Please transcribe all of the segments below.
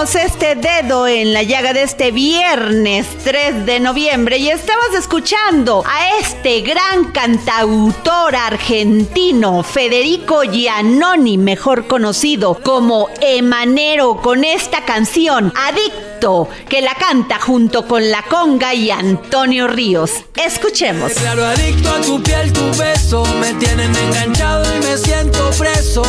Este dedo en la llaga de este viernes 3 de noviembre y estamos escuchando a este gran cantautor argentino Federico Giannoni, mejor conocido como Emanero, con esta canción Adicto, que la canta junto con La Conga y Antonio Ríos. Escuchemos. Claro, adicto a tu piel, tu beso. Me tienen enganchado y me siento preso.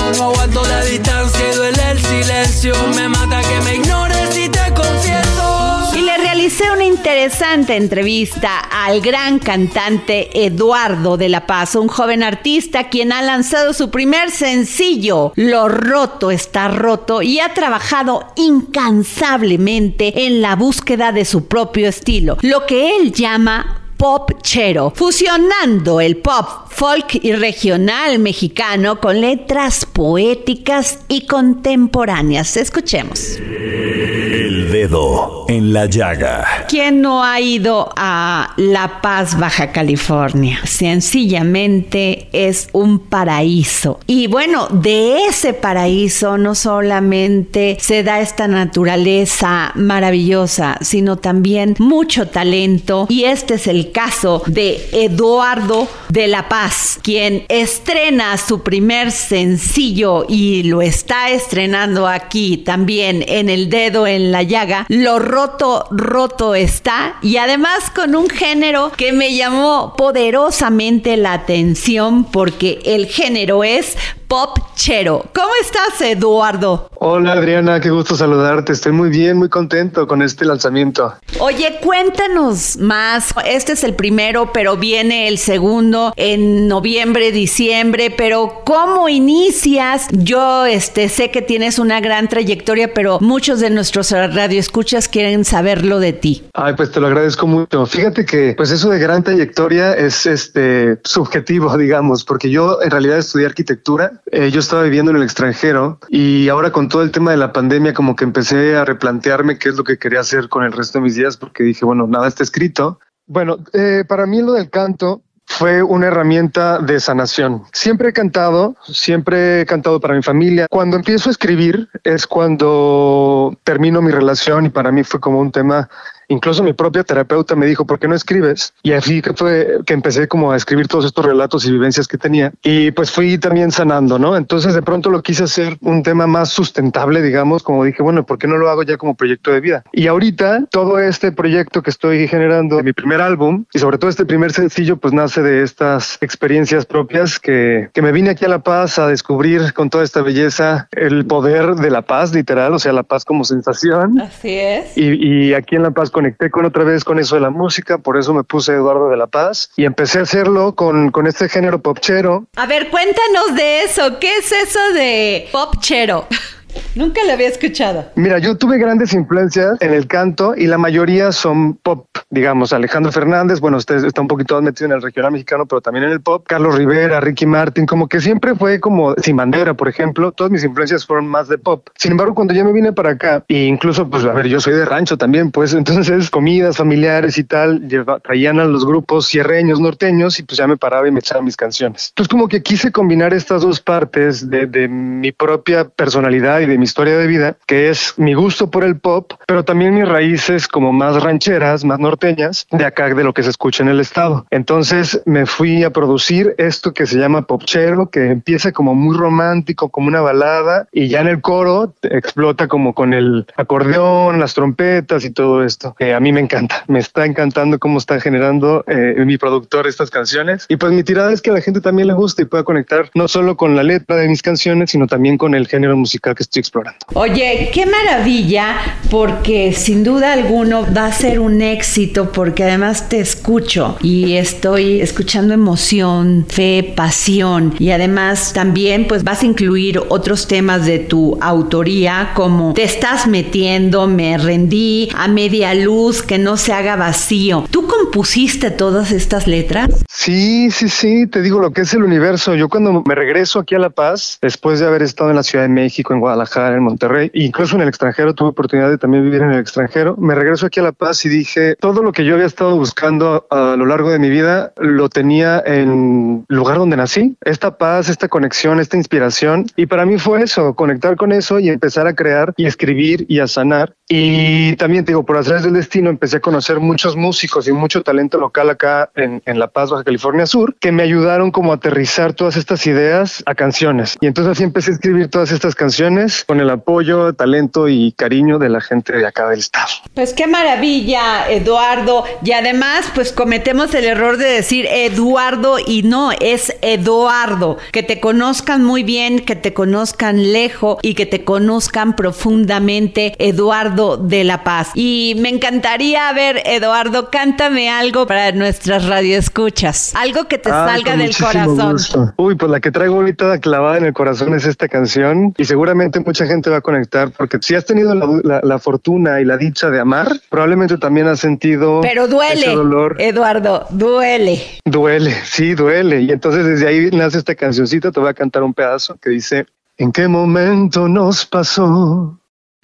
Ignores y te confieso. Y le realicé una interesante entrevista al gran cantante Eduardo de la Paz, un joven artista quien ha lanzado su primer sencillo, Lo roto está roto, y ha trabajado incansablemente en la búsqueda de su propio estilo, lo que él llama pop chero, fusionando el pop folk y regional mexicano con letras poéticas y contemporáneas. Escuchemos. El Dedo en la Llaga. ¿Quién no ha ido a La Paz, Baja California? Sencillamente es un paraíso. Y bueno, de ese paraíso no solamente se da esta naturaleza maravillosa, sino también mucho talento. Y este es el caso de Eduardo de la Paz, quien estrena su primer sencillo y lo está estrenando aquí también en El Dedo en la Llaga. Lo roto, roto está. Y además con un género que me llamó poderosamente la atención porque el género es pop chero. ¿Cómo estás, Eduardo? Hola Adriana, qué gusto saludarte. Estoy muy bien, muy contento con este lanzamiento. Oye, cuéntanos más. Este es el primero, pero viene el segundo en noviembre, diciembre. Pero ¿cómo inicias? Yo este, sé que tienes una gran trayectoria, pero muchos de nuestros radioescuchas quieren saberlo de ti. Ay, pues te lo agradezco mucho. Fíjate que, pues eso de gran trayectoria es este subjetivo, digamos, porque yo en realidad estudié arquitectura. Eh, yo estaba viviendo en el extranjero y ahora con todo el tema de la pandemia como que empecé a replantearme qué es lo que quería hacer con el resto de mis días porque dije, bueno, nada está escrito. Bueno, eh, para mí lo del canto fue una herramienta de sanación. Siempre he cantado, siempre he cantado para mi familia. Cuando empiezo a escribir es cuando termino mi relación y para mí fue como un tema Incluso mi propia terapeuta me dijo, ¿por qué no escribes? Y así fue que empecé como a escribir todos estos relatos y vivencias que tenía. Y pues fui también sanando, ¿no? Entonces de pronto lo quise hacer un tema más sustentable, digamos, como dije, bueno, ¿por qué no lo hago ya como proyecto de vida? Y ahorita todo este proyecto que estoy generando, mi primer álbum y sobre todo este primer sencillo, pues nace de estas experiencias propias que, que me vine aquí a La Paz a descubrir con toda esta belleza el poder de la paz, literal, o sea, la paz como sensación. Así es. Y, y aquí en La Paz conecté con otra vez con eso de la música, por eso me puse Eduardo de la Paz y empecé a hacerlo con, con este género popchero. A ver, cuéntanos de eso. ¿Qué es eso de pop chero? Nunca lo había escuchado. Mira, yo tuve grandes influencias en el canto y la mayoría son pop, digamos, Alejandro Fernández, bueno, usted está un poquito más metido en el regional mexicano, pero también en el pop, Carlos Rivera, Ricky Martin, como que siempre fue como Sin Bandera, por ejemplo, todas mis influencias fueron más de pop. Sin embargo, cuando yo me vine para acá, e incluso, pues, a ver, yo soy de rancho también, pues, entonces comidas familiares y tal, lleva, traían a los grupos cierreños, norteños, y pues ya me paraba y me echaba mis canciones. Entonces, como que quise combinar estas dos partes de, de mi propia personalidad y de mi historia de vida, que es mi gusto por el pop, pero también mis raíces como más rancheras, más norteñas, de acá de lo que se escucha en el estado. Entonces me fui a producir esto que se llama popchero, que empieza como muy romántico, como una balada, y ya en el coro explota como con el acordeón, las trompetas y todo esto, que a mí me encanta. Me está encantando cómo está generando eh, mi productor estas canciones. Y pues mi tirada es que a la gente también le guste y pueda conectar no solo con la letra de mis canciones, sino también con el género musical que estoy explorando. Oye, qué maravilla, porque sin duda alguno va a ser un éxito, porque además te escucho y estoy escuchando emoción, fe, pasión y además también pues vas a incluir otros temas de tu autoría como te estás metiendo, me rendí, a media luz, que no se haga vacío. ¿Tú compusiste todas estas letras? Sí, sí, sí, te digo lo que es el universo. Yo cuando me regreso aquí a La Paz, después de haber estado en la Ciudad de México, en Guadalajara, en Monterrey, incluso en el extranjero, tuve oportunidad de también vivir en el extranjero, me regreso aquí a La Paz y dije, todo lo que yo había estado buscando a lo largo de mi vida, lo tenía en el lugar donde nací. Esta paz, esta conexión, esta inspiración. Y para mí fue eso, conectar con eso y empezar a crear y escribir y a sanar. Y también te digo, por hacer del destino, empecé a conocer muchos músicos y mucho talento local acá en, en La Paz, Baja California Sur, que me ayudaron como a aterrizar todas estas ideas a canciones. Y entonces así empecé a escribir todas estas canciones con el apoyo, talento y cariño de la gente de acá del estado. Pues qué maravilla, Eduardo. Y además, pues cometemos el error de decir Eduardo y no, es Eduardo. Que te conozcan muy bien, que te conozcan lejos y que te conozcan profundamente, Eduardo de la Paz. Y me encantaría ver, Eduardo, cántame algo para nuestras radioescuchas. Algo que te Ah, salga del corazón. gusto. Uy, pues la que traigo ahorita clavada en el corazón es esta canción y seguramente mucha gente va a conectar porque si has tenido la, la- la fortuna y la dicha de amar, probablemente también has sentido Pero duele, ese dolor. Eduardo, duele. Duele, sí, duele. Y entonces desde ahí nace esta cancioncita, te voy a cantar un pedazo que dice, ¿en qué momento nos pasó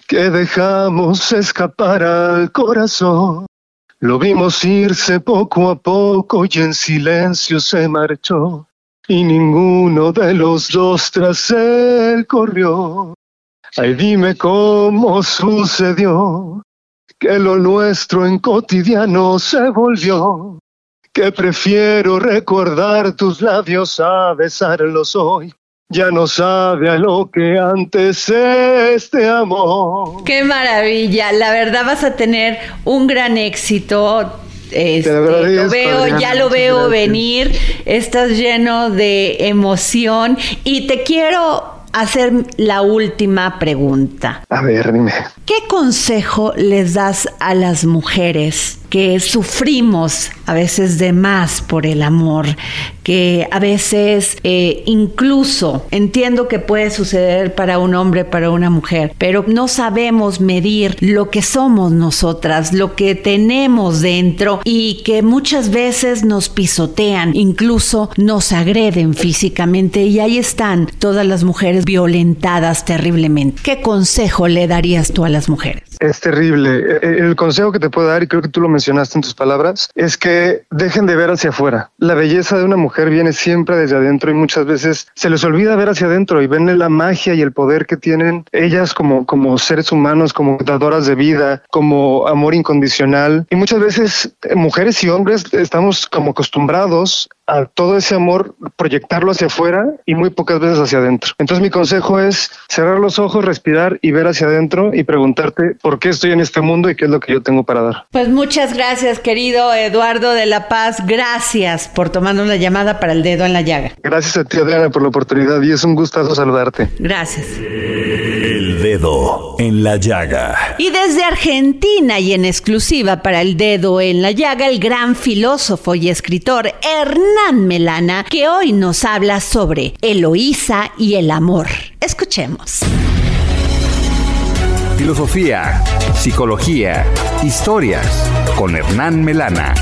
que dejamos escapar al corazón? Lo vimos irse poco a poco y en silencio se marchó. Y ninguno de los dos tras él corrió. Ay, dime cómo sucedió que lo nuestro en cotidiano se volvió que prefiero recordar tus labios a besarlos hoy. Ya no sabe a lo que antes este amor. Qué maravilla, la verdad vas a tener un gran éxito. Este, Te lo veo, Adriana, ya lo veo gracias. venir, estás lleno de emoción y te quiero hacer la última pregunta. A ver, dime. ¿Qué consejo les das a las mujeres que sufrimos a veces de más por el amor? Que a veces eh, incluso entiendo que puede suceder para un hombre, para una mujer, pero no sabemos medir lo que somos nosotras, lo que tenemos dentro y que muchas veces nos pisotean, incluso nos agreden físicamente y ahí están todas las mujeres violentadas terriblemente. ¿Qué consejo le darías tú a las mujeres? Es terrible. Eh, El consejo que te puedo dar, y creo que tú lo mencionaste en tus palabras, es que dejen de ver hacia afuera. La belleza de una mujer viene siempre desde adentro y muchas veces se les olvida ver hacia adentro y ven la magia y el poder que tienen ellas como, como seres humanos, como dadoras de vida, como amor incondicional. Y muchas veces eh, mujeres y hombres estamos como acostumbrados a todo ese amor proyectarlo hacia afuera y muy pocas veces hacia adentro. Entonces mi consejo es cerrar los ojos, respirar y ver hacia adentro y preguntarte por qué estoy en este mundo y qué es lo que yo tengo para dar. Pues muchas gracias, querido Eduardo de la Paz. Gracias por tomarnos la llamada para el dedo en la llaga. Gracias a ti, Adriana, por la oportunidad y es un gustazo saludarte. Gracias. El dedo en la llaga. Y desde Argentina y en exclusiva para el dedo en la llaga, el gran filósofo y escritor Hernán Melana, que hoy nos habla sobre Eloísa y el amor. Escuchemos. Filosofía, psicología, historias con Hernán Melana.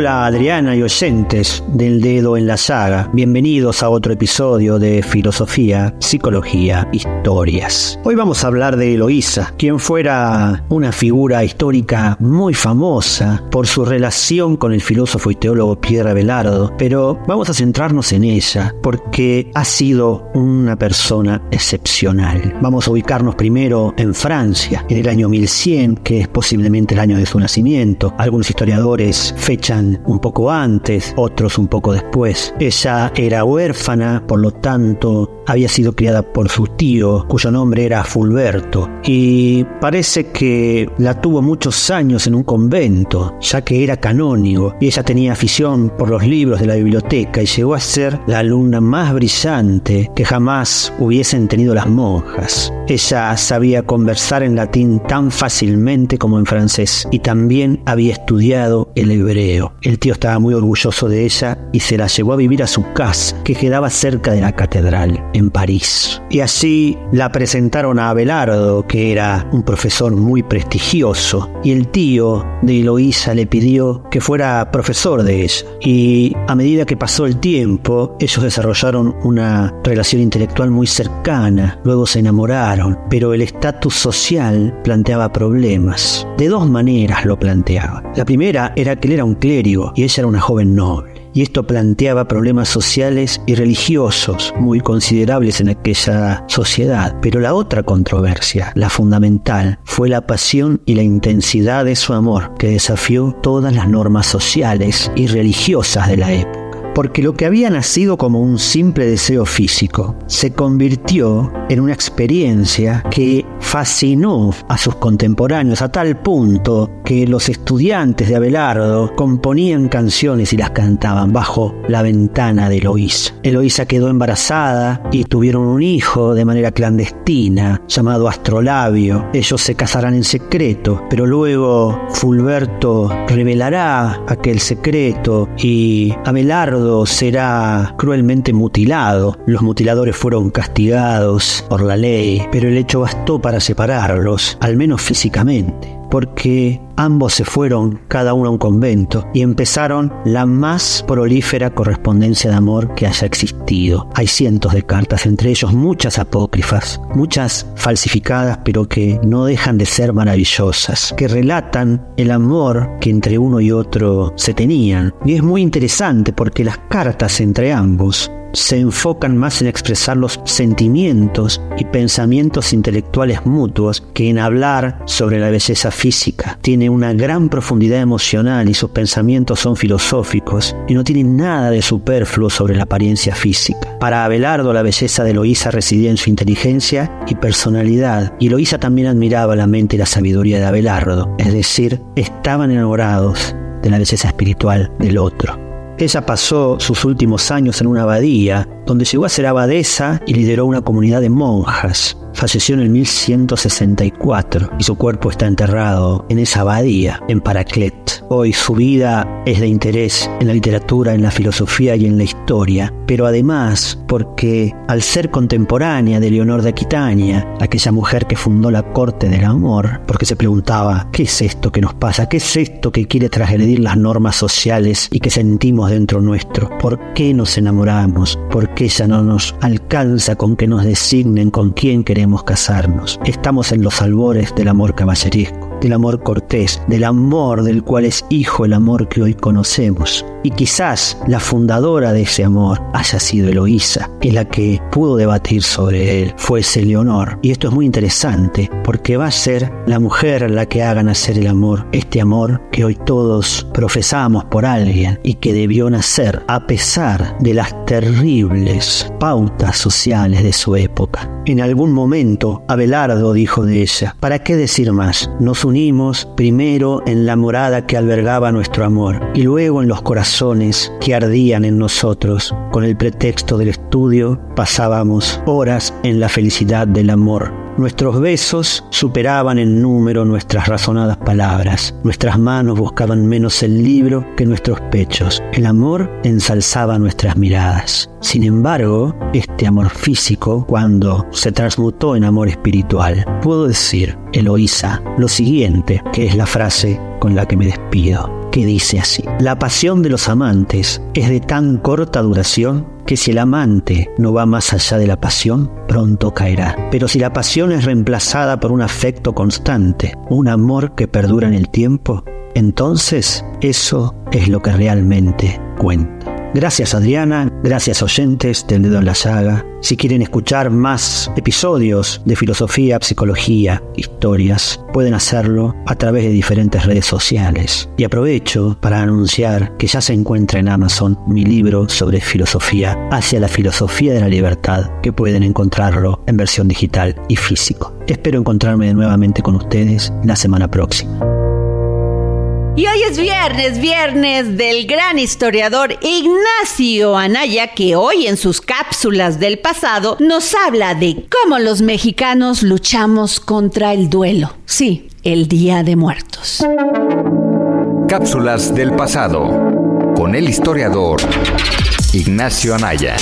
Hola Adriana y oyentes del dedo en la saga, bienvenidos a otro episodio de Filosofía, Psicología, Historias. Hoy vamos a hablar de Eloísa, quien fuera una figura histórica muy famosa por su relación con el filósofo y teólogo Pierre Abelardo, pero vamos a centrarnos en ella porque ha sido una persona excepcional. Vamos a ubicarnos primero en Francia, en el año 1100, que es posiblemente el año de su nacimiento. Algunos historiadores fechan un poco antes, otros un poco después. Ella era huérfana, por lo tanto había sido criada por su tío, cuyo nombre era Fulberto, y parece que la tuvo muchos años en un convento, ya que era canónigo, y ella tenía afición por los libros de la biblioteca y llegó a ser la alumna más brillante que jamás hubiesen tenido las monjas. Ella sabía conversar en latín tan fácilmente como en francés y también había estudiado el hebreo. El tío estaba muy orgulloso de ella y se la llevó a vivir a su casa, que quedaba cerca de la catedral, en París. Y así la presentaron a Abelardo, que era un profesor muy prestigioso, y el tío de Eloísa le pidió que fuera profesor de ella. Y a medida que pasó el tiempo, ellos desarrollaron una relación intelectual muy cercana, luego se enamoraron, pero el estatus social planteaba problemas. De dos maneras lo planteaba. La primera era que él era un clérigo y ella era una joven noble. Y esto planteaba problemas sociales y religiosos muy considerables en aquella sociedad. Pero la otra controversia, la fundamental, fue la pasión y la intensidad de su amor, que desafió todas las normas sociales y religiosas de la época porque lo que había nacido como un simple deseo físico se convirtió en una experiencia que fascinó a sus contemporáneos a tal punto que los estudiantes de Abelardo componían canciones y las cantaban bajo la ventana de Eloísa. Eloísa quedó embarazada y tuvieron un hijo de manera clandestina llamado Astrolabio. Ellos se casarán en secreto, pero luego Fulberto revelará aquel secreto y Abelardo será cruelmente mutilado. Los mutiladores fueron castigados por la ley, pero el hecho bastó para separarlos, al menos físicamente porque ambos se fueron cada uno a un convento y empezaron la más prolífera correspondencia de amor que haya existido. Hay cientos de cartas, entre ellos muchas apócrifas, muchas falsificadas, pero que no dejan de ser maravillosas, que relatan el amor que entre uno y otro se tenían. Y es muy interesante porque las cartas entre ambos se enfocan más en expresar los sentimientos y pensamientos intelectuales mutuos que en hablar sobre la belleza física. Tiene una gran profundidad emocional y sus pensamientos son filosóficos y no tienen nada de superfluo sobre la apariencia física. Para Abelardo la belleza de Loísa residía en su inteligencia y personalidad y Loísa también admiraba la mente y la sabiduría de Abelardo, es decir, estaban enamorados de la belleza espiritual del otro. Ella pasó sus últimos años en una abadía, donde llegó a ser abadesa y lideró una comunidad de monjas. Falleció en el 1164 y su cuerpo está enterrado en esa abadía, en Paraclet. Hoy su vida es de interés en la literatura, en la filosofía y en la historia, pero además porque al ser contemporánea de Leonor de Aquitania, aquella mujer que fundó la corte del amor, porque se preguntaba, ¿qué es esto que nos pasa? ¿Qué es esto que quiere transgredir las normas sociales y que sentimos dentro nuestro? ¿Por qué nos enamoramos? ¿Por qué ya no nos alcanza con que nos designen con quién queremos casarnos. Estamos en los albores del amor caballeresco del amor cortés, del amor del cual es hijo el amor que hoy conocemos. Y quizás la fundadora de ese amor haya sido Eloísa, y la que pudo debatir sobre él fuese Leonor. Y esto es muy interesante, porque va a ser la mujer la que haga nacer el amor, este amor que hoy todos profesamos por alguien y que debió nacer a pesar de las terribles pautas sociales de su época. En algún momento, Abelardo dijo de ella, ¿para qué decir más? Nos unimos primero en la morada que albergaba nuestro amor y luego en los corazones que ardían en nosotros. Con el pretexto del estudio pasábamos horas en la felicidad del amor Nuestros besos superaban en número nuestras razonadas palabras. Nuestras manos buscaban menos el libro que nuestros pechos. El amor ensalzaba nuestras miradas. Sin embargo, este amor físico, cuando se transmutó en amor espiritual, puedo decir, Eloísa, lo siguiente, que es la frase con la que me despido que dice así, la pasión de los amantes es de tan corta duración que si el amante no va más allá de la pasión, pronto caerá. Pero si la pasión es reemplazada por un afecto constante, un amor que perdura en el tiempo, entonces eso es lo que realmente cuenta. Gracias Adriana, gracias oyentes del dedo en la saga. Si quieren escuchar más episodios de filosofía, psicología, historias, pueden hacerlo a través de diferentes redes sociales. Y aprovecho para anunciar que ya se encuentra en Amazon mi libro sobre filosofía hacia la filosofía de la libertad, que pueden encontrarlo en versión digital y físico. Espero encontrarme nuevamente con ustedes la semana próxima. Y hoy es viernes, viernes del gran historiador Ignacio Anaya, que hoy en sus cápsulas del pasado nos habla de cómo los mexicanos luchamos contra el duelo. Sí, el Día de Muertos. Cápsulas del pasado con el historiador Ignacio Anaya.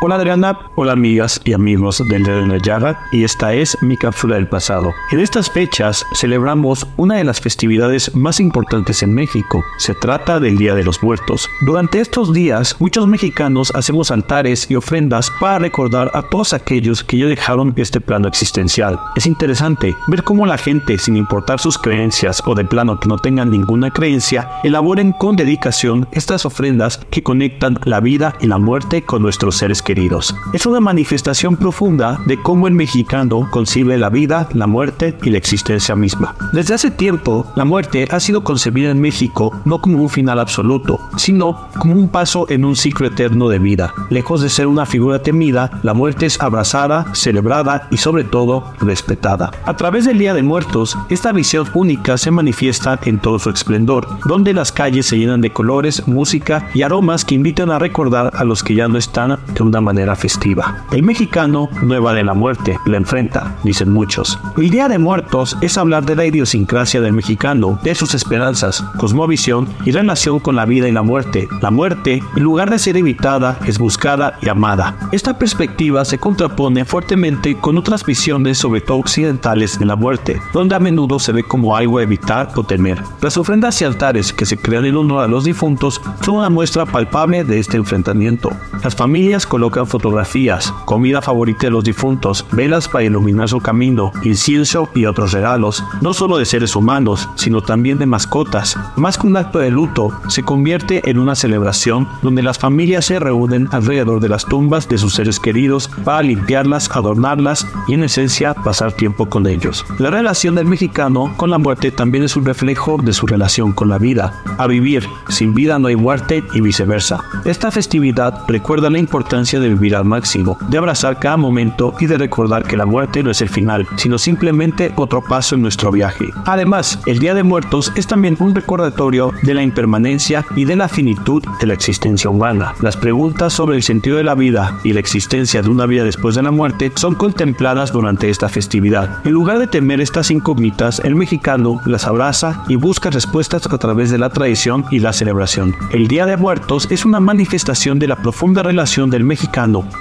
Hola Adriana, hola amigas y amigos del Dedo en la Llaga y esta es mi cápsula del pasado. En estas fechas celebramos una de las festividades más importantes en México. Se trata del Día de los Muertos. Durante estos días muchos mexicanos hacemos altares y ofrendas para recordar a todos aquellos que ya dejaron este plano existencial. Es interesante ver cómo la gente, sin importar sus creencias o de plano que no tengan ninguna creencia, elaboren con dedicación estas ofrendas que conectan la vida y la muerte con nuestros seres queridos. Es una manifestación profunda de cómo el mexicano concibe la vida, la muerte y la existencia misma. Desde hace tiempo, la muerte ha sido concebida en México no como un final absoluto, sino como un paso en un ciclo eterno de vida. Lejos de ser una figura temida, la muerte es abrazada, celebrada y sobre todo respetada. A través del Día de Muertos, esta visión única se manifiesta en todo su esplendor, donde las calles se llenan de colores, música y aromas que invitan a recordar a los que ya no están de una manera festiva. El mexicano no evade la muerte, la enfrenta, dicen muchos. El Día de Muertos es hablar de la idiosincrasia del mexicano, de sus esperanzas, cosmovisión y relación con la vida y la muerte. La muerte, en lugar de ser evitada, es buscada y amada. Esta perspectiva se contrapone fuertemente con otras visiones, sobre todo occidentales, de la muerte, donde a menudo se ve como algo a evitar o temer. Las ofrendas y altares que se crean en honor a los difuntos son una muestra palpable de este enfrentamiento. Las familias colocan fotografías, comida favorita de los difuntos, velas para iluminar su camino, incienso y otros regalos, no solo de seres humanos, sino también de mascotas. Más que un acto de luto, se convierte en una celebración donde las familias se reúnen alrededor de las tumbas de sus seres queridos para limpiarlas, adornarlas y en esencia pasar tiempo con ellos. La relación del mexicano con la muerte también es un reflejo de su relación con la vida. A vivir, sin vida no hay muerte y viceversa. Esta festividad recuerda la importancia de vivir al máximo, de abrazar cada momento y de recordar que la muerte no es el final, sino simplemente otro paso en nuestro viaje. Además, el Día de Muertos es también un recordatorio de la impermanencia y de la finitud de la existencia humana. Las preguntas sobre el sentido de la vida y la existencia de una vida después de la muerte son contempladas durante esta festividad. En lugar de temer estas incógnitas, el mexicano las abraza y busca respuestas a través de la tradición y la celebración. El Día de Muertos es una manifestación de la profunda relación del mexicano,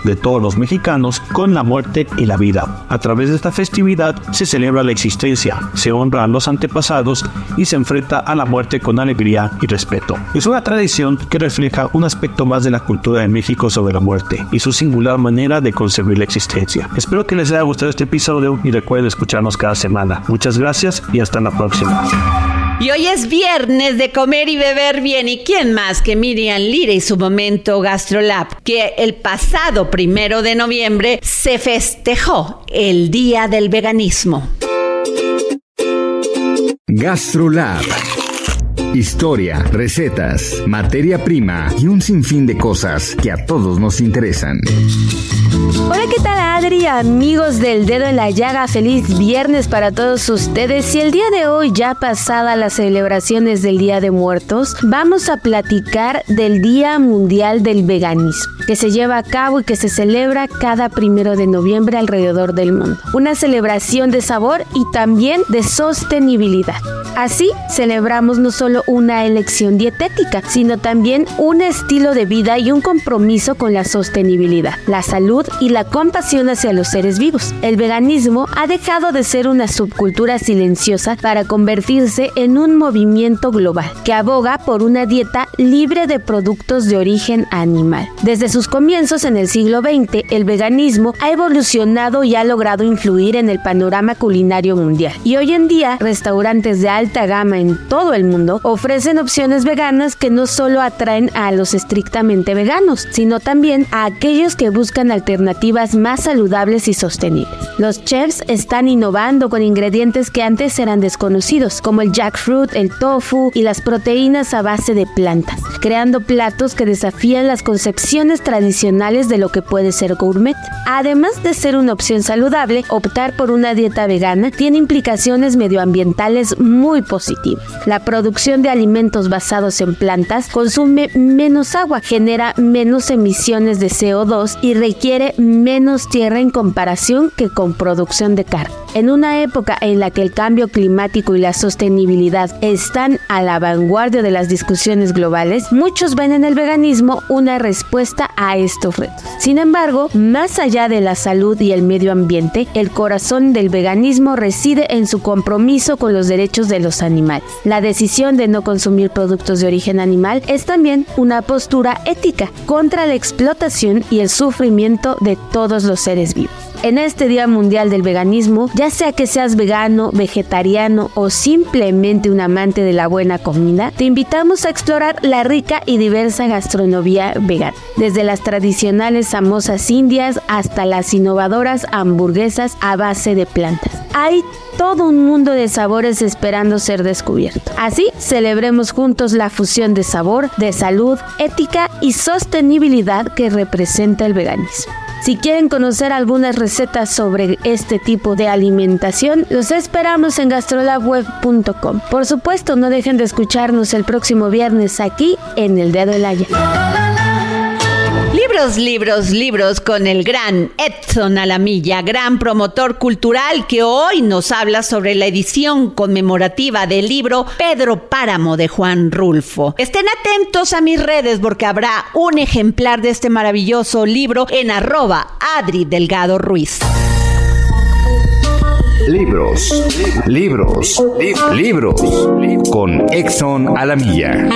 de todos los mexicanos, con la muerte y la vida. A través de esta festividad se celebra la existencia, se honra a los antepasados y se enfrenta a la muerte con alegría y respeto. Es una tradición que refleja un aspecto más de la cultura de México sobre la muerte y su singular manera de concebir la existencia. Espero que les haya gustado este episodio y recuerden escucharnos cada semana. Muchas gracias y hasta la próxima. Y hoy es viernes de comer y beber bien. ¿Y quién más que Miriam Lira y su momento GastroLab? Que el pasado primero de noviembre se festejó el Día del Veganismo. GastroLab. Historia, recetas, materia prima y un sinfín de cosas que a todos nos interesan. Hola, ¿qué tal Adri, amigos del dedo en la llaga, feliz viernes para todos ustedes. Y el día de hoy, ya pasada las celebraciones del Día de Muertos, vamos a platicar del Día Mundial del Veganismo, que se lleva a cabo y que se celebra cada primero de noviembre alrededor del mundo. Una celebración de sabor y también de sostenibilidad. Así celebramos no solo una elección dietética, sino también un estilo de vida y un compromiso con la sostenibilidad, la salud y la compasión hacia los seres vivos. El veganismo ha dejado de ser una subcultura silenciosa para convertirse en un movimiento global que aboga por una dieta libre de productos de origen animal. Desde sus comienzos en el siglo XX, el veganismo ha evolucionado y ha logrado influir en el panorama culinario mundial. Y hoy en día, restaurantes de alta gama en todo el mundo ofrecen opciones veganas que no solo atraen a los estrictamente veganos, sino también a aquellos que buscan alternativas más saludables y sostenibles. Los chefs están innovando con ingredientes que antes eran desconocidos, como el jackfruit, el tofu y las proteínas a base de plantas, creando platos que desafían las concepciones tradicionales de lo que puede ser gourmet. Además de ser una opción saludable, optar por una dieta vegana tiene implicaciones medioambientales muy positivas. La producción de alimentos basados en plantas consume menos agua, genera menos emisiones de CO2 y requiere menos tierra en comparación que con producción de carne. En una época en la que el cambio climático y la sostenibilidad están a la vanguardia de las discusiones globales, muchos ven en el veganismo una respuesta a estos retos. Sin embargo, más allá de la salud y el medio ambiente, el corazón del veganismo reside en su compromiso con los derechos de los animales. La decisión de no consumir productos de origen animal es también una postura ética contra la explotación y el sufrimiento de todos los seres vivos. En este Día Mundial del Veganismo, ya sea que seas vegano, vegetariano o simplemente un amante de la buena comida, te invitamos a explorar la rica y diversa gastronomía vegana, desde las tradicionales samosas indias hasta las innovadoras hamburguesas a base de plantas. Hay todo un mundo de sabores esperando ser descubierto. Así, celebremos juntos la fusión de sabor, de salud, ética y sostenibilidad que representa el veganismo. Si quieren conocer algunas recetas sobre este tipo de alimentación, los esperamos en gastrolabweb.com. Por supuesto, no dejen de escucharnos el próximo viernes aquí en El Dedo del Haya. Libros, libros, libros con el gran Edson Alamilla, gran promotor cultural que hoy nos habla sobre la edición conmemorativa del libro Pedro Páramo de Juan Rulfo. Estén atentos a mis redes porque habrá un ejemplar de este maravilloso libro en arroba Adri Delgado Ruiz. Libros, libros, libros con Exxon Alamilla.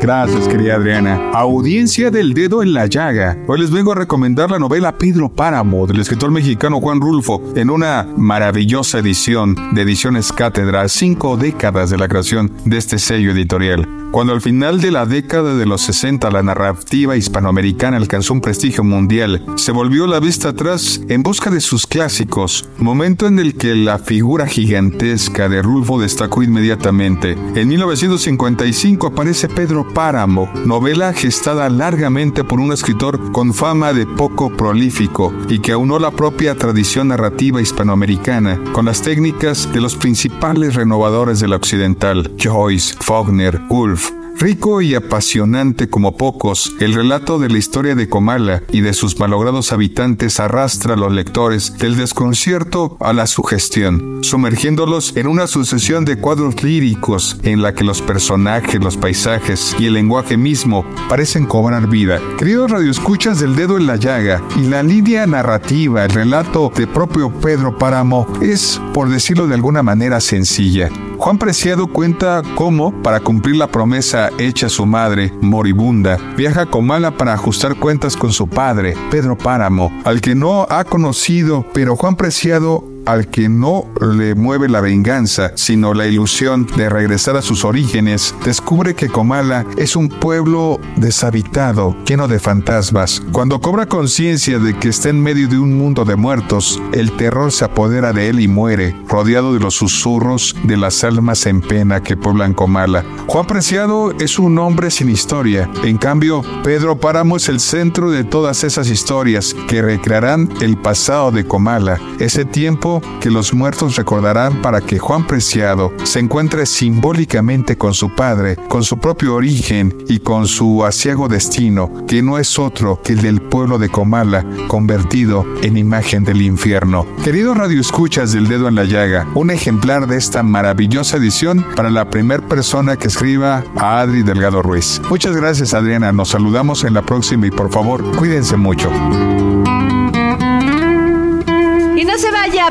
Gracias, querida Adriana. Audiencia del dedo en la llaga. Hoy les vengo a recomendar la novela Pedro Páramo del escritor mexicano Juan Rulfo en una maravillosa edición de Ediciones Cátedra, cinco décadas de la creación de este sello editorial. Cuando al final de la década de los 60 la narrativa hispanoamericana alcanzó un prestigio mundial, se volvió la vista atrás en busca de sus clásicos, momento en el que la figura gigantesca de Rulfo destacó inmediatamente. En 1955 aparece Pedro Páramo, novela gestada largamente por un escritor con fama de poco prolífico y que aunó la propia tradición narrativa hispanoamericana con las técnicas de los principales renovadores de la occidental, Joyce, Faulkner, Woolf, Rico y apasionante como pocos, el relato de la historia de Comala y de sus malogrados habitantes arrastra a los lectores del desconcierto a la sugestión, sumergiéndolos en una sucesión de cuadros líricos en la que los personajes, los paisajes y el lenguaje mismo parecen cobrar vida. Queridos radioescuchas del dedo en la llaga y la línea narrativa, el relato de propio Pedro Páramo es, por decirlo de alguna manera, sencilla. Juan Preciado cuenta cómo, para cumplir la promesa hecha a su madre, moribunda, viaja a Comala para ajustar cuentas con su padre, Pedro Páramo, al que no ha conocido, pero Juan Preciado al que no le mueve la venganza, sino la ilusión de regresar a sus orígenes, descubre que Comala es un pueblo deshabitado, lleno de fantasmas. Cuando cobra conciencia de que está en medio de un mundo de muertos, el terror se apodera de él y muere, rodeado de los susurros de las almas en pena que pueblan Comala. Juan Preciado es un hombre sin historia. En cambio, Pedro Páramo es el centro de todas esas historias que recrearán el pasado de Comala, ese tiempo que los muertos recordarán para que Juan Preciado se encuentre simbólicamente con su padre, con su propio origen y con su asiago destino, que no es otro que el del pueblo de Comala, convertido en imagen del infierno. Queridos radioescuchas del dedo en la llaga, un ejemplar de esta maravillosa edición para la primera persona que escriba a Adri Delgado Ruiz. Muchas gracias Adriana, nos saludamos en la próxima y por favor cuídense mucho.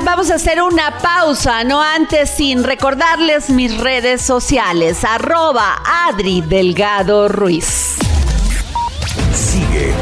Vamos a hacer una pausa, no antes sin recordarles mis redes sociales, arroba Adri Delgado Ruiz.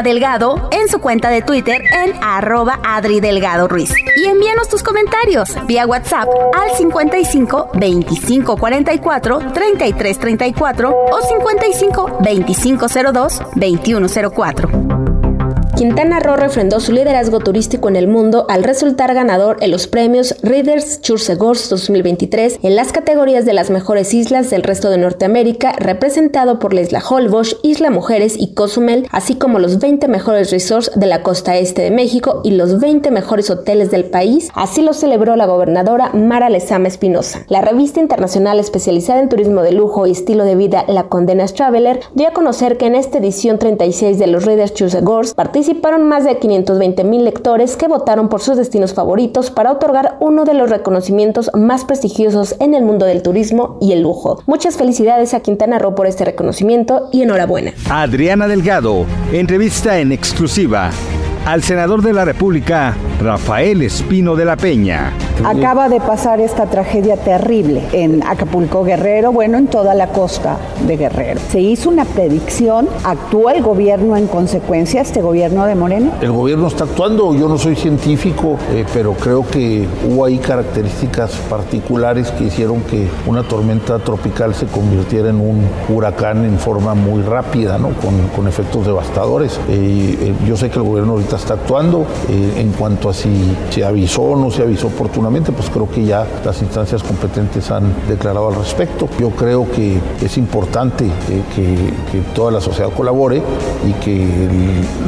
Delgado en su cuenta de Twitter en arroba Adri Delgado Ruiz. Y envíanos tus comentarios vía WhatsApp al 55 25 44 33 34 o 55 25 02 21 04. Quintana Roo refrendó su liderazgo turístico en el mundo al resultar ganador en los premios Readers Choice Awards 2023 en las categorías de las mejores islas del resto de Norteamérica, representado por la isla Holbox, Isla Mujeres y Cozumel, así como los 20 mejores resorts de la costa este de México y los 20 mejores hoteles del país. Así lo celebró la gobernadora Mara Lezama Espinosa. La revista internacional especializada en turismo de lujo y estilo de vida La Condenas Traveler dio a conocer que en esta edición 36 de los Readers Choice Awards más de 520 mil lectores que votaron por sus destinos favoritos para otorgar uno de los reconocimientos más prestigiosos en el mundo del turismo y el lujo. Muchas felicidades a Quintana Roo por este reconocimiento y enhorabuena. Adriana Delgado, entrevista en exclusiva al senador de la República, Rafael Espino de la Peña. Acaba de pasar esta tragedia terrible en Acapulco Guerrero, bueno, en toda la costa de Guerrero. Se hizo una predicción, actuó el gobierno en consecuencia, este gobierno de Moreno. El gobierno está actuando, yo no soy científico, eh, pero creo que hubo ahí características particulares que hicieron que una tormenta tropical se convirtiera en un huracán en forma muy rápida, ¿no? con, con efectos devastadores. Eh, eh, yo sé que el gobierno ahorita está actuando. Eh, en cuanto a si se avisó o no se avisó oportunamente, pues creo que ya las instancias competentes han declarado al respecto. Yo creo que es importante eh, que, toda la sociedad colabore y que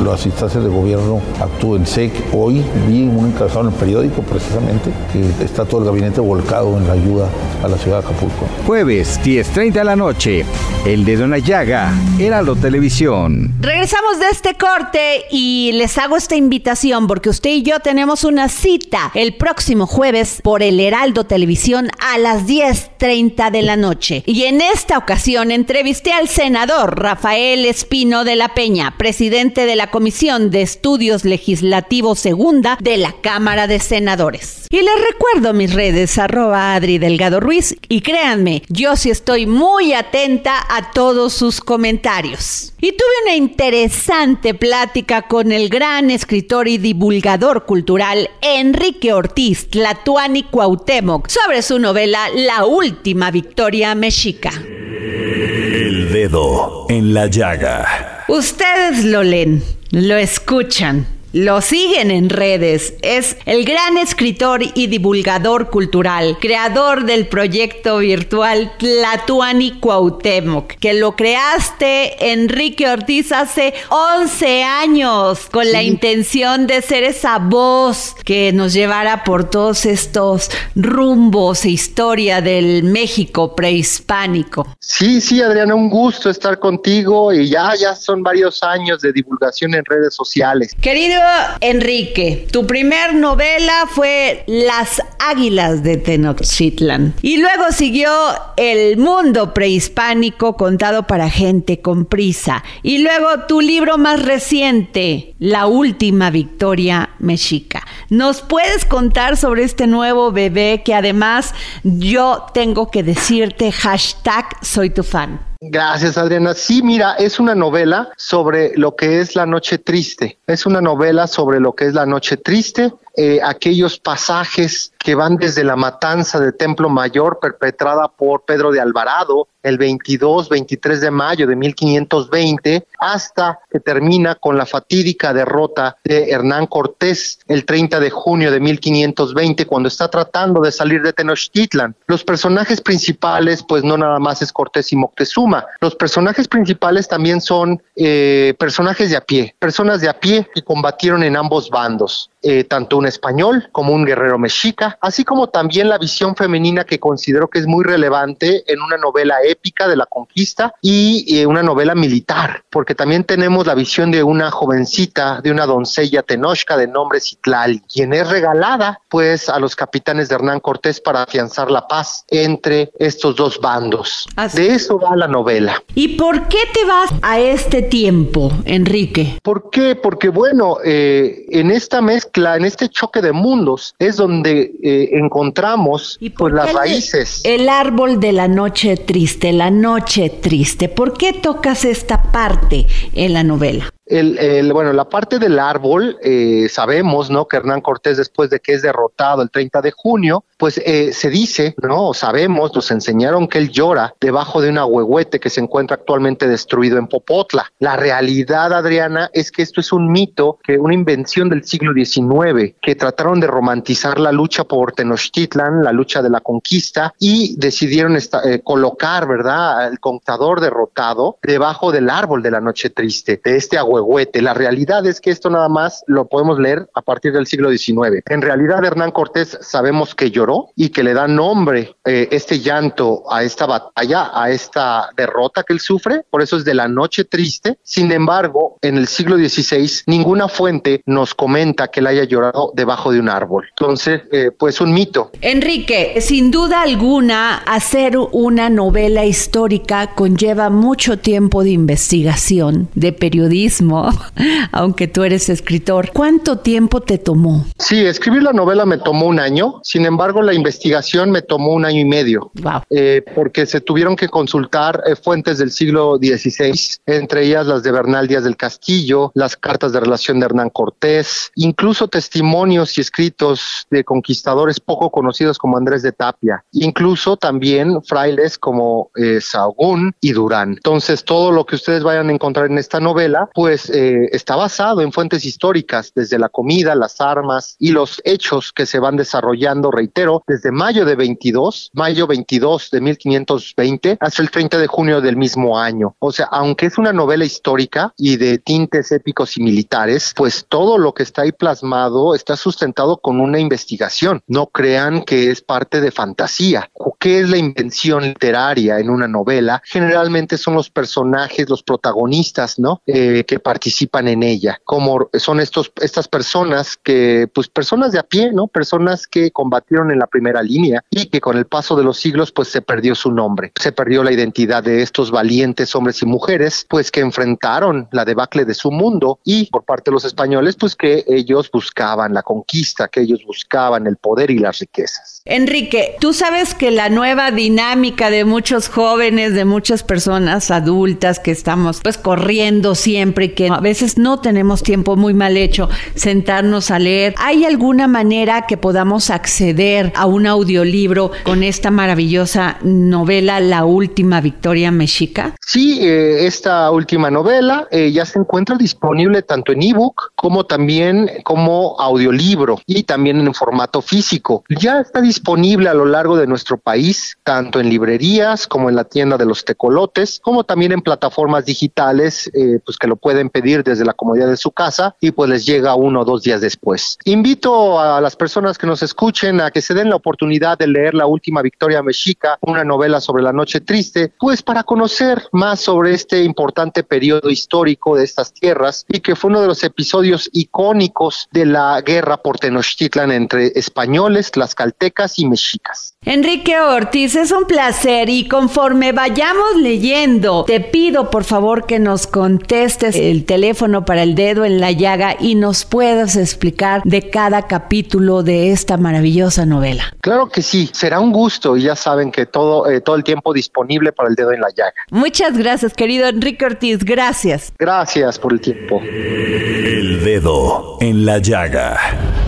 las instancias de gobierno actúen. Sé que hoy vi un encabezado en el periódico precisamente que está todo el gabinete volcado en la ayuda a la ciudad de Acapulco. Jueves 10.30 de la noche, El de Dona Llaga, Heraldo Televisión. Regresamos de este corte y les hago esta invitación porque usted y yo tenemos una cita el próximo jueves por el Heraldo Televisión a las 10.30 de la noche. Y en esta ocasión entrevisté al senador Rafael Espino de la Peña, presidente de la Comisión de Estudios Legislativos Segunda de la Cámara de Senadores. Y les recuerdo mis redes, arroba Adri Delgado Ruiz, y créanme, yo sí estoy muy atenta a todos sus comentarios. Y tuve una interesante plática con el gran escritor y divulgador cultural Enrique Ortiz Tlatuani Cuauhtémoc sobre su novela La Última Victoria Mexica. El dedo en la llaga. Ustedes lo leen, lo escuchan lo siguen en redes. Es el gran escritor y divulgador cultural, creador del proyecto virtual Tlatuani Cuauhtémoc, que lo creaste, Enrique Ortiz, hace 11 años, con la intención de ser esa voz que nos llevara por todos estos rumbos e historia del México prehispánico. Sí, sí, Adriana, un gusto estar contigo y ya, ya son varios años de divulgación en redes sociales. Querido Enrique, tu primer novela fue Las Águilas de Tenochtitlan. Y luego siguió El mundo prehispánico contado para gente con prisa. Y luego tu libro más reciente, La última victoria mexica. ¿Nos puedes contar sobre este nuevo bebé que además yo tengo que decirte hashtag soy tu fan? Gracias, Adriana. Sí, mira, es una novela sobre lo que es la noche triste. Es una novela sobre lo que es la noche triste, eh, aquellos pasajes que van desde la matanza de Templo Mayor perpetrada por Pedro de Alvarado el 22, 23 de mayo de 1520 hasta que termina con la fatídica derrota de Hernán Cortés el 30 de junio de 1520 cuando está tratando de salir de Tenochtitlan. Los personajes principales pues no nada más es Cortés y Moctezuma, los personajes principales también son eh, personajes de a pie, personas de a pie que combatieron en ambos bandos. Eh, tanto un español como un guerrero mexica, así como también la visión femenina que considero que es muy relevante en una novela épica de la conquista y eh, una novela militar, porque también tenemos la visión de una jovencita, de una doncella tenochca de nombre Citlali, quien es regalada pues a los capitanes de Hernán Cortés para afianzar la paz entre estos dos bandos. De eso va la novela. ¿Y por qué te vas a este tiempo, Enrique? ¿Por qué? Porque bueno, eh, en esta mezcla en este choque de mundos, es donde eh, encontramos pues, las raíces. El árbol de la noche triste, la noche triste. ¿Por qué tocas esta parte en la novela? El, bueno, la parte del árbol, eh, sabemos, ¿no? Que Hernán Cortés, después de que es derrotado el 30 de junio, pues eh, se dice, ¿no? Sabemos, nos enseñaron que él llora debajo de un ahuehuete que se encuentra actualmente destruido en Popotla. La realidad, Adriana, es que esto es un mito, que una invención del siglo XIX, que trataron de romantizar la lucha por Tenochtitlan, la lucha de la conquista, y decidieron eh, colocar, ¿verdad?, al contador derrotado debajo del árbol de la noche triste, de este ahuehuete la realidad es que esto nada más lo podemos leer a partir del siglo XIX. En realidad Hernán Cortés sabemos que lloró y que le da nombre eh, este llanto a esta batalla, a esta derrota que él sufre, por eso es de la noche triste. Sin embargo, en el siglo XVI ninguna fuente nos comenta que él haya llorado debajo de un árbol. Entonces, eh, pues un mito. Enrique, sin duda alguna, hacer una novela histórica conlleva mucho tiempo de investigación, de periodismo aunque tú eres escritor. ¿Cuánto tiempo te tomó? Sí, escribir la novela me tomó un año, sin embargo la investigación me tomó un año y medio, eh, porque se tuvieron que consultar eh, fuentes del siglo XVI, entre ellas las de Bernal Díaz del Castillo, las cartas de relación de Hernán Cortés, incluso testimonios y escritos de conquistadores poco conocidos como Andrés de Tapia, incluso también frailes como eh, Sahagún y Durán. Entonces todo lo que ustedes vayan a encontrar en esta novela, pues pues eh, está basado en fuentes históricas, desde la comida, las armas y los hechos que se van desarrollando, reitero, desde mayo de 22, mayo 22 de 1520 hasta el 30 de junio del mismo año. O sea, aunque es una novela histórica y de tintes épicos y militares, pues todo lo que está ahí plasmado está sustentado con una investigación. No crean que es parte de fantasía. ¿Qué es la invención literaria en una novela? Generalmente son los personajes, los protagonistas, ¿no? Eh, que participan en ella, como son estos, estas personas que, pues personas de a pie, ¿no? Personas que combatieron en la primera línea y que con el paso de los siglos, pues se perdió su nombre, se perdió la identidad de estos valientes hombres y mujeres, pues que enfrentaron la debacle de su mundo y por parte de los españoles, pues que ellos buscaban la conquista, que ellos buscaban el poder y las riquezas. Enrique, tú sabes que la nueva dinámica de muchos jóvenes, de muchas personas adultas que estamos pues corriendo siempre que a veces no tenemos tiempo muy mal hecho sentarnos a leer. ¿Hay alguna manera que podamos acceder a un audiolibro con esta maravillosa novela La Última Victoria Mexica? Sí, eh, esta última novela eh, ya se encuentra disponible tanto en ebook como también como audiolibro y también en formato físico. Ya está disponible a lo largo de nuestro país, tanto en librerías como en la tienda de los tecolotes, como también en plataformas digitales, eh, pues que lo pueden pedir desde la comodidad de su casa y pues les llega uno o dos días después. Invito a las personas que nos escuchen a que se den la oportunidad de leer La Última Victoria Mexica, una novela sobre la noche triste, pues para conocer más sobre este importante periodo histórico de estas tierras y que fue uno de los episodios icónicos de la guerra por Tenochtitlan entre españoles, tlaxcaltecas y mexicas. Enrique Ortiz, es un placer y conforme vayamos leyendo, te pido por favor que nos contestes el teléfono para el dedo en la llaga y nos puedas explicar de cada capítulo de esta maravillosa novela. Claro que sí, será un gusto y ya saben que todo, eh, todo el tiempo disponible para el dedo en la llaga. Muchas gracias, querido Enrique Ortiz, gracias. Gracias por el tiempo. El dedo en la llaga.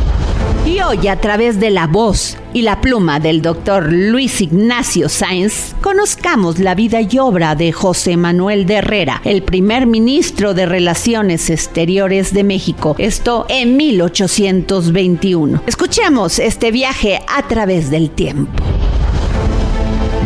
Y hoy a través de la voz y la pluma del doctor Luis Ignacio Sáenz, conozcamos la vida y obra de José Manuel de Herrera, el primer ministro de Relaciones Exteriores de México, esto en 1821. Escuchemos este viaje a través del tiempo.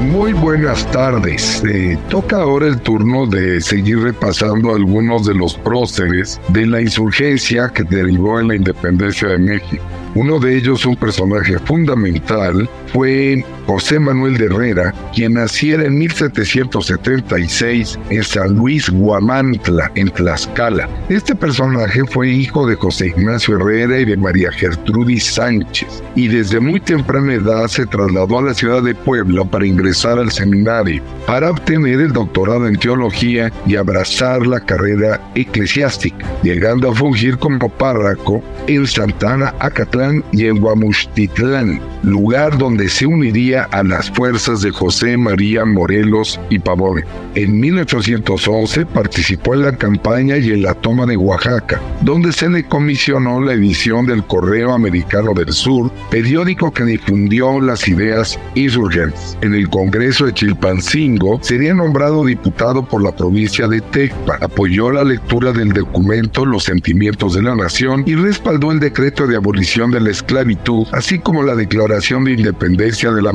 Muy buenas tardes. Eh, toca ahora el turno de seguir repasando algunos de los próceres de la insurgencia que derivó en la independencia de México. Uno de ellos, un personaje fundamental, fue José Manuel de Herrera, quien naciera en 1776 en San Luis Guamantla, en Tlaxcala. Este personaje fue hijo de José Ignacio Herrera y de María Gertrudis Sánchez, y desde muy temprana edad se trasladó a la ciudad de Puebla para ingresar al seminario, para obtener el doctorado en teología y abrazar la carrera eclesiástica, llegando a fungir como párroco en Santana, Acatlán y en Guamuchtitlán, lugar donde se uniría a las fuerzas de José María Morelos y Pavón. En 1811 participó en la campaña y en la toma de Oaxaca, donde se le comisionó la edición del Correo Americano del Sur, periódico que difundió las ideas insurgentes. En el Congreso de Chilpancingo sería nombrado diputado por la provincia de Tecpa, apoyó la lectura del documento Los sentimientos de la nación y respaldó el decreto de abolición de la esclavitud, así como la declaración de independencia de la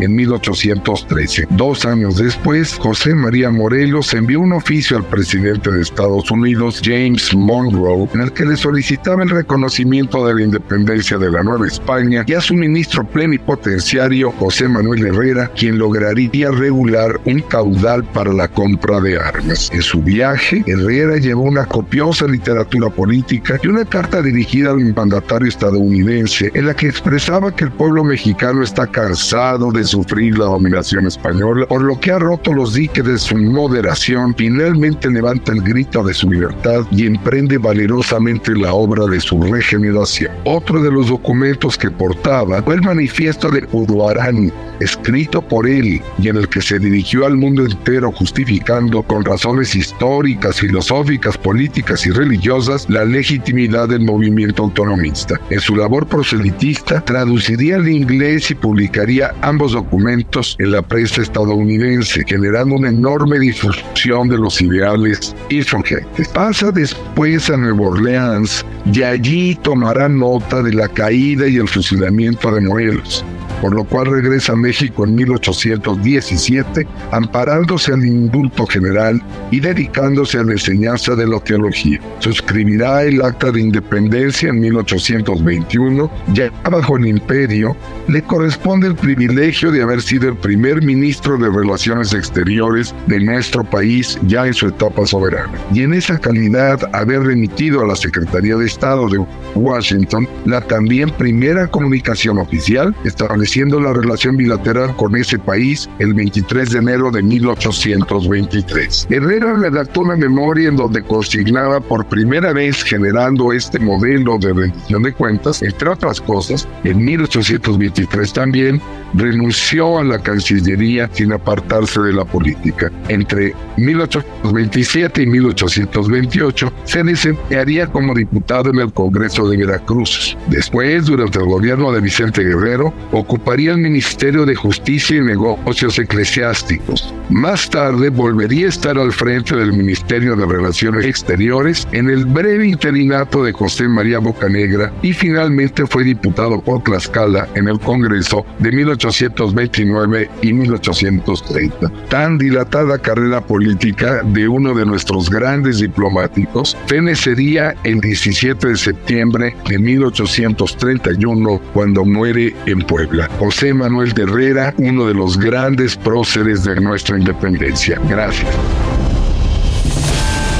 En 1813. Dos años después, José María Morelos envió un oficio al presidente de Estados Unidos, James Monroe, en el que le solicitaba el reconocimiento de la independencia de la Nueva España y a su ministro plenipotenciario, José Manuel Herrera, quien lograría regular un caudal para la compra de armas. En su viaje, Herrera llevó una copiosa literatura política y una carta dirigida al mandatario estadounidense en la que expresaba que el pueblo mexicano está cansado de sufrir la dominación española, por lo que ha roto los diques de su moderación, finalmente levanta el grito de su libertad y emprende valerosamente la obra de su regeneración. Otro de los documentos que portaba fue el manifiesto de Uruarán, escrito por él y en el que se dirigió al mundo entero justificando con razones históricas, filosóficas, políticas y religiosas la legitimidad del movimiento autonomista. En su labor proselitista traduciría al inglés y publicaría ambos documentos en la prensa estadounidense, generando una enorme difusión de los ideales insurgentes. Pasa después a Nueva Orleans y allí tomará nota de la caída y el fusilamiento de Morelos por lo cual regresa a México en 1817, amparándose al indulto general y dedicándose a la enseñanza de la teología. Suscribirá el Acta de Independencia en 1821, ya bajo el imperio, le corresponde el privilegio de haber sido el primer ministro de Relaciones Exteriores de nuestro país ya en su etapa soberana. Y en esa calidad haber remitido a la Secretaría de Estado de Washington la también primera comunicación oficial establecida estableciendo la relación bilateral con ese país el 23 de enero de 1823. Herrera redactó una memoria en donde consignaba por primera vez generando este modelo de rendición de cuentas, entre otras cosas, en 1823 también renunció a la Cancillería sin apartarse de la política. Entre 1827 y 1828 se desempeñaría como diputado en el Congreso de Veracruz. Después, durante el gobierno de Vicente Guerrero, ocuparía el Ministerio de Justicia y Negocios Eclesiásticos. Más tarde volvería a estar al frente del Ministerio de Relaciones Exteriores en el breve interinato de José María Bocanegra y finalmente fue diputado por Tlaxcala en el Congreso de 1829 y 1830. Tan dilatada carrera política de uno de nuestros grandes diplomáticos fenecería el 17 de septiembre de 1831 cuando muere en Puebla. José Manuel Herrera, uno de los grandes próceres de nuestra independencia. Gracias.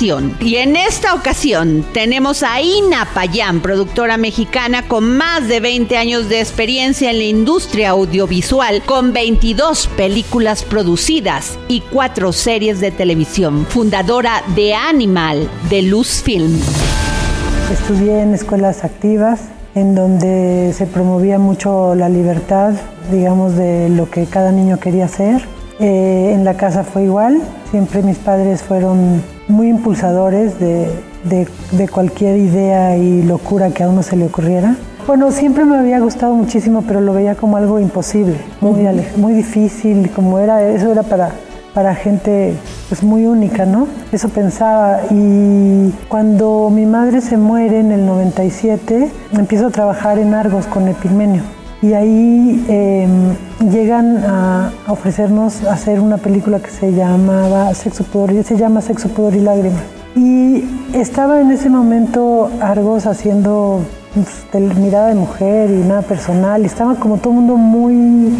y en esta ocasión tenemos a Ina Payán, productora mexicana con más de 20 años de experiencia en la industria audiovisual, con 22 películas producidas y 4 series de televisión, fundadora de Animal de Luz Film. Estudié en escuelas activas en donde se promovía mucho la libertad, digamos, de lo que cada niño quería hacer. Eh, en la casa fue igual, siempre mis padres fueron muy impulsadores de, de, cualquier idea y locura que a uno se le ocurriera. Bueno, siempre me había gustado muchísimo, pero lo veía como algo imposible, muy, muy difícil, como era, eso era para, para gente pues muy única, ¿no? Eso pensaba. Y cuando mi madre se muere en el 97, empiezo a trabajar en Argos con Epigmenio y ahí em, llegan a ofrecernos hacer una película que se llamaba Sexo, Pudor, se llama Sexo, Pudor y Lágrimas. Y estaba en ese momento Argos haciendo pues, mirada de mujer y nada personal, y estaba como todo el mundo muy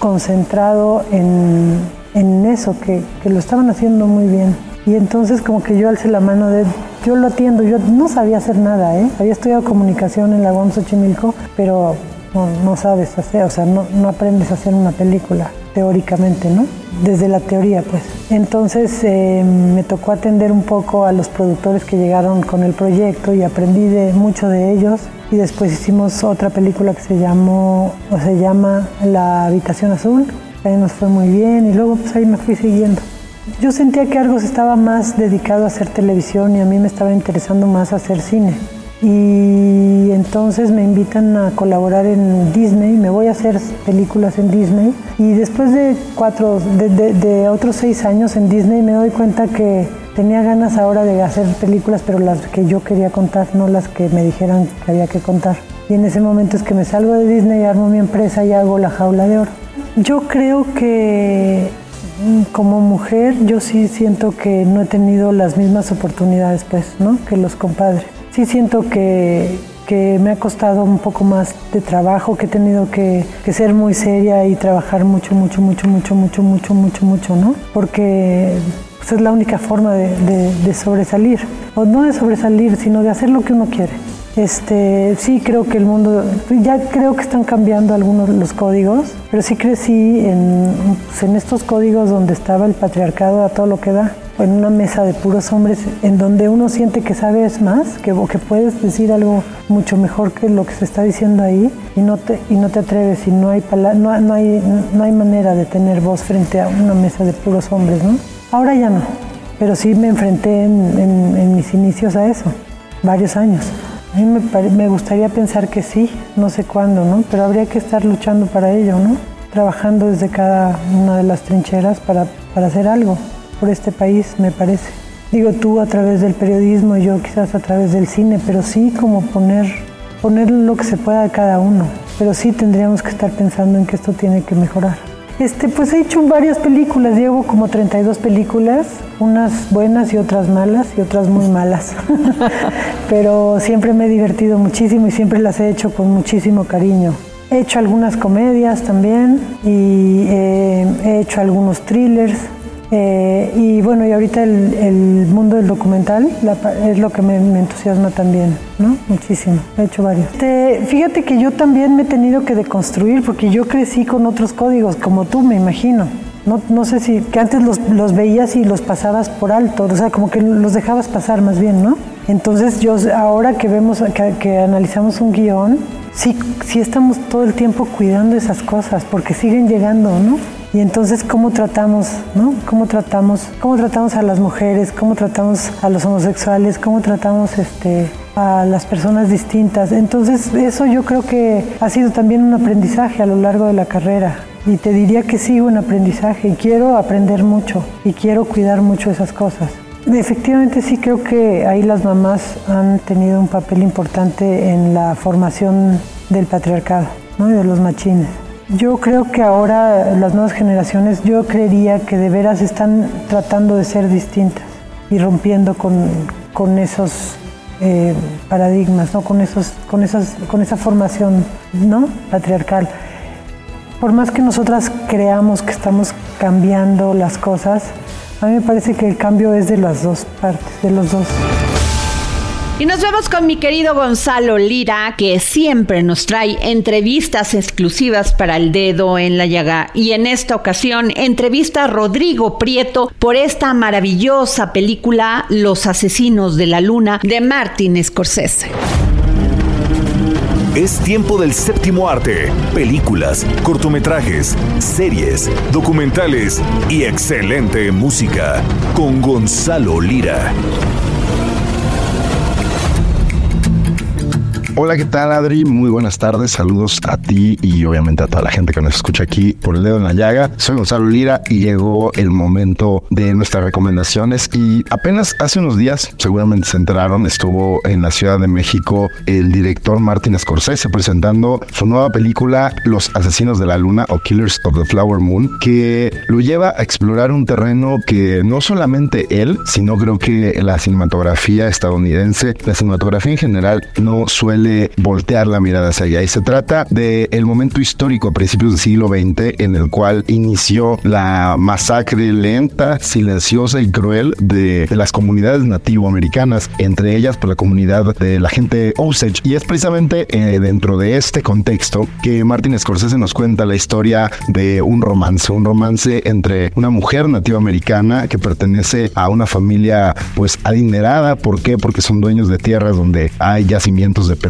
concentrado en, en eso, que, que, lo estaban haciendo muy bien. Y entonces como que yo alcé la mano de, yo lo atiendo, yo no sabía hacer nada, ¿eh? había estudiado comunicación en la UAM Xochimilco, pero no, sabes hacer, o sea, no, aprendes a hacer una película teóricamente, ¿no? Desde la teoría, pues. Entonces eh, me tocó atender un poco a los productores que llegaron con el proyecto y aprendí de mucho de ellos. Y después hicimos otra película que se llamó, o se llama La Habitación Azul. Ahí nos fue muy bien y luego pues ahí me fui siguiendo. Yo sentía que Argos estaba más dedicado a hacer televisión y a mí me estaba interesando más hacer cine y entonces me invitan a colaborar en Disney, me voy a hacer películas en Disney y después de cuatro, de, otros seis años en Disney me doy cuenta que tenía ganas ahora de hacer películas, pero las que yo quería contar, no las que me dijeran que había que contar. Y en ese momento es que me salgo de Disney, armo mi empresa y hago La Jaula de Oro. Yo creo que mm, como mujer yo sí siento que no he tenido las mismas oportunidades pues, ¿no? que los compadres sí siento que, me ha costado un poco más de trabajo, que he tenido que, ser muy seria y trabajar mucho, mucho, mucho, mucho, mucho, mucho, mucho, mucho, ¿no? Porque pues, es la única forma de, sobresalir, o no de sobresalir, sino de hacer lo que uno quiere. Este, sí creo que el mundo, ya creo que están cambiando algunos los códigos, pero sí crecí en, pues, en estos códigos donde estaba el patriarcado a todo lo que da en una mesa de puros hombres en donde uno siente que sabes más, que, que puedes decir algo mucho mejor que lo que se está diciendo ahí y no te, y no te atreves y no hay, no, no, hay, no hay manera de tener voz frente a una mesa de puros hombres, ¿no? Ahora ya no, pero sí me enfrenté en, en, mis inicios a eso, varios años. A mí me, me, gustaría pensar que sí, no sé cuándo, ¿no? Pero habría que estar luchando para ello, ¿no? Trabajando desde cada una de las trincheras para, para hacer algo por este país, me parece. Digo tú a través del periodismo, yo quizás a través del cine, pero sí como poner, poner lo que se pueda a cada uno. pero sí tendríamos que estar pensando en que esto tiene que mejorar. Este, pues he hecho varias películas, llevo como 32 películas, unas buenas y otras malas y otras muy malas. Pero siempre me he divertido muchísimo y siempre las he hecho con muchísimo cariño. He hecho algunas comedias también y eh, he hecho algunos thrillers. Eh, y bueno, y ahorita el, mundo del documental es lo que me, entusiasma también, ¿no? Muchísimo. He hecho varios. fíjate que yo también me he tenido que deconstruir porque yo crecí con otros códigos, como tú, me imagino. No, no sé si, que antes los, los, veías y los pasabas por alto, o sea, como que los dejabas pasar más bien, ¿no? Entonces yo ahora que vemos, que analizamos un guion, sí, sí estamos todo el tiempo cuidando esas cosas porque siguen llegando, ¿no? Y entonces, ¿cómo tratamos, no? ¿Cómo tratamos, cómo tratamos a las mujeres? ¿Cómo tratamos a los homosexuales? ¿Cómo tratamos este, a las personas distintas? Entonces, eso yo creo que ha sido también un aprendizaje a lo largo de la carrera. Y te diría que sigo un aprendizaje y quiero aprender mucho y quiero cuidar mucho esas cosas. Efectivamente sí creo que ahí las mamás han tenido un papel importante en la formación del patriarcado y de los machines. Yo creo que ahora las nuevas generaciones, yo creería que de veras están tratando de ser distintas y rompiendo con, con esos eh, paradigmas, ¿no? con, esos, con, esas, con esa formación ¿no? patriarcal. Por más que nosotras creamos que estamos cambiando las cosas, a mí me parece que el cambio es de las dos partes, de los dos. Y nos vemos con mi querido Gonzalo Lira, que siempre nos trae entrevistas exclusivas para el dedo en la llaga. Y en esta ocasión entrevista a Rodrigo Prieto por esta maravillosa película Los Asesinos de la Luna de Martin Scorsese. Es tiempo del séptimo arte. Películas, cortometrajes, series, documentales y excelente música. Con Gonzalo Lira. Hola, ¿qué tal Adri? Muy buenas tardes, saludos a ti y obviamente a toda la gente que nos escucha aquí por el dedo en la llaga. Soy Gonzalo Lira y llegó el momento de nuestras recomendaciones y apenas hace unos días, seguramente se enteraron, estuvo en la Ciudad de México el director Martin Scorsese presentando su nueva película Los Asesinos de la Luna o Killers of the Flower Moon, que lo lleva a explorar un terreno que no solamente él, sino creo que la cinematografía estadounidense, la cinematografía en general no suele voltear la mirada hacia allá. Y se trata del el momento histórico a principios del siglo XX en el cual inició la masacre lenta, silenciosa y cruel de, las comunidades nativoamericanas, entre ellas por la comunidad de la gente Osage. Y es precisamente eh, dentro de este contexto que Martin Scorsese nos cuenta la historia de un romance, un romance entre una mujer nativoamericana que pertenece a una familia pues adinerada. ¿Por qué? Porque son dueños de tierras donde hay yacimientos de petróleo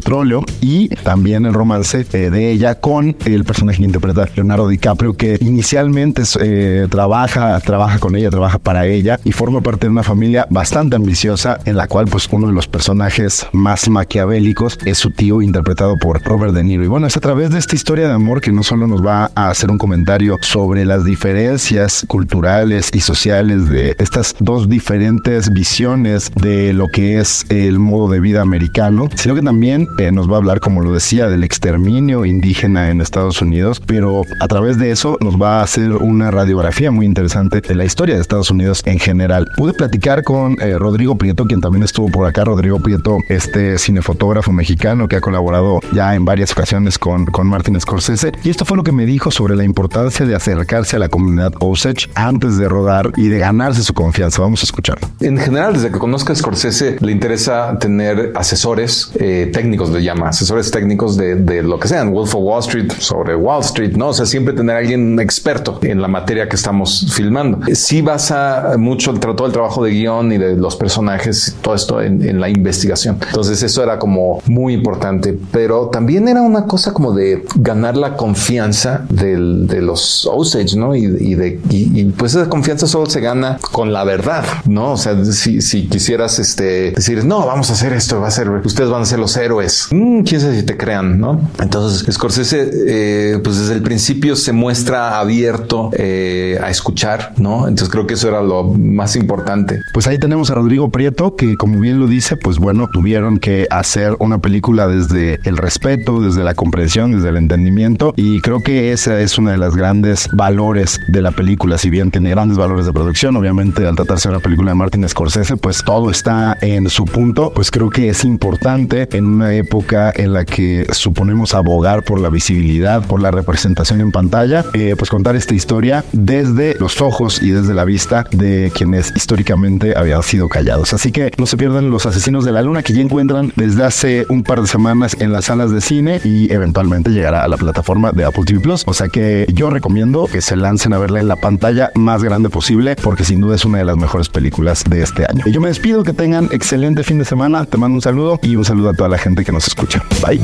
y también el romance de ella con el personaje que interpreta Leonardo DiCaprio que inicialmente eh, trabaja, trabaja con ella, trabaja para ella y forma parte de una familia bastante ambiciosa en la cual pues uno de los personajes más maquiavélicos es su tío interpretado por Robert De Niro. Y bueno, es a través de esta historia de amor que no solo nos va a hacer un comentario sobre las diferencias culturales y sociales de estas dos diferentes visiones de lo que es el modo de vida americano, sino que también nos va a hablar, como lo decía, del exterminio indígena en Estados Unidos, pero a través de eso nos va a hacer una radiografía muy interesante de la historia de Estados Unidos en general. Pude platicar con eh, Rodrigo Prieto, quien también estuvo por acá. Rodrigo Prieto, este cinefotógrafo mexicano que ha colaborado ya en varias ocasiones con, con Martin Scorsese. Y esto fue lo que me dijo sobre la importancia de acercarse a la comunidad Osage antes de rodar y de ganarse su confianza. Vamos a escucharlo. En general, desde que conozca a Scorsese, le interesa tener asesores eh, técnicos le llama, asesores técnicos de, de, lo que sean, Wolf of Wall Street, sobre Wall Street, ¿no? O sea, siempre tener a alguien experto en la materia que estamos filmando. Sí basa mucho el, todo el trabajo de guion y de los personajes, todo esto en, en la investigación. Entonces eso era como muy importante, pero también era una cosa como de ganar la confianza del, de los Osage, ¿no? Y, y de, y, pues esa confianza solo se gana con la verdad, ¿no? O sea, si, si quisieras este, decir, no, vamos a hacer esto, va a ser, ustedes van a ser los héroes actores. Mm, quién sabe si te crean, ¿no? Entonces, Scorsese, eh, pues desde el principio se muestra abierto eh, a escuchar, ¿no? Entonces creo que eso era lo más importante. Pues ahí tenemos a Rodrigo Prieto, que como bien lo dice, pues bueno, tuvieron que hacer una película desde el respeto, desde la comprensión, desde el entendimiento, y creo que esa es una de las grandes valores de la película, si bien tiene grandes valores de producción, obviamente al tratarse de una película de Martin Scorsese, pues todo está en su punto, pues creo que es importante en una época en la que suponemos abogar por la visibilidad, por la representación en pantalla, eh, pues contar esta historia desde los ojos y desde la vista de quienes históricamente habían sido callados. Así que no se pierdan Los Asesinos de la Luna que ya encuentran desde hace un par de semanas en las salas de cine y eventualmente llegará a la plataforma de Apple TV Plus. O sea que yo recomiendo que se lancen a verla en la pantalla más grande posible porque sin duda es una de las mejores películas de este año. Y yo me despido, que tengan excelente fin de semana, te mando un saludo y un saludo a toda la gente que nos escucha. Bye.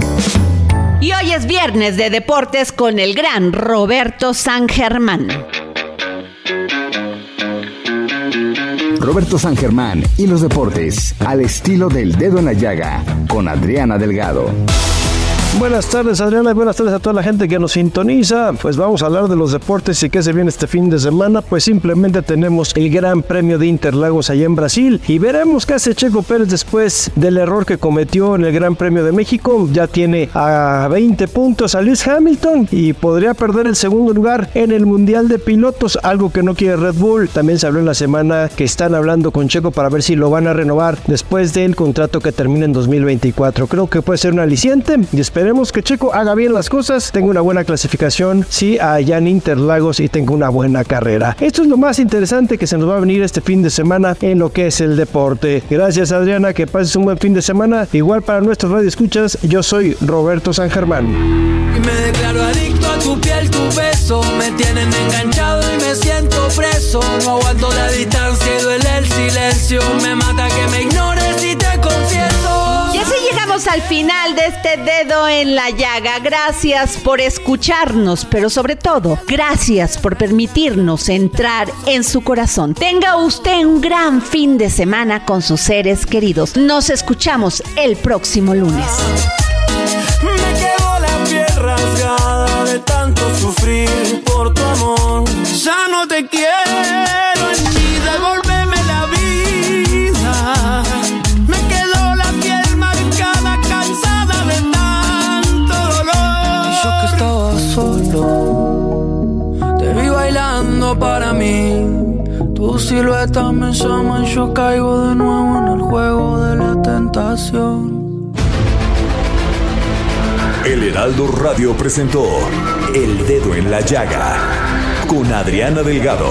Y hoy es viernes de deportes con el gran Roberto San Germán. Roberto San Germán y los deportes al estilo del dedo en la llaga con Adriana Delgado. Buenas tardes Adriana y buenas tardes a toda la gente que nos sintoniza. Pues vamos a hablar de los deportes y qué se viene este fin de semana. Pues simplemente tenemos el Gran Premio de Interlagos allá en Brasil y veremos qué hace Checo Pérez después del error que cometió en el Gran Premio de México. Ya tiene a 20 puntos a Lewis Hamilton y podría perder el segundo lugar en el Mundial de Pilotos, algo que no quiere Red Bull. También se habló en la semana que están hablando con Checo para ver si lo van a renovar después del contrato que termina en 2024. Creo que puede ser un aliciente y espero Esperemos que Checo haga bien las cosas, tenga una buena clasificación, sí, allá en Interlagos y tenga una buena carrera. Esto es lo más interesante que se nos va a venir este fin de semana en lo que es el deporte. Gracias Adriana, que pases un buen fin de semana. Igual para nuestros radio escuchas, yo soy Roberto San Germán. me declaro adicto a tu piel, tu beso. Me tienen enganchado y me siento preso. No aguanto la distancia y duele el silencio. Me mata que me ignores al final de este dedo en la llaga. Gracias por escucharnos, pero sobre todo, gracias por permitirnos entrar en su corazón. Tenga usted un gran fin de semana con sus seres queridos. Nos escuchamos el próximo lunes. Me quedó la piel rasgada de tanto sufrir por tu amor. Ya no te quiero en mi silueta me llama y yo caigo de nuevo en el juego de la tentación. El Heraldo Radio presentó El Dedo en la Llaga con Adriana Delgado.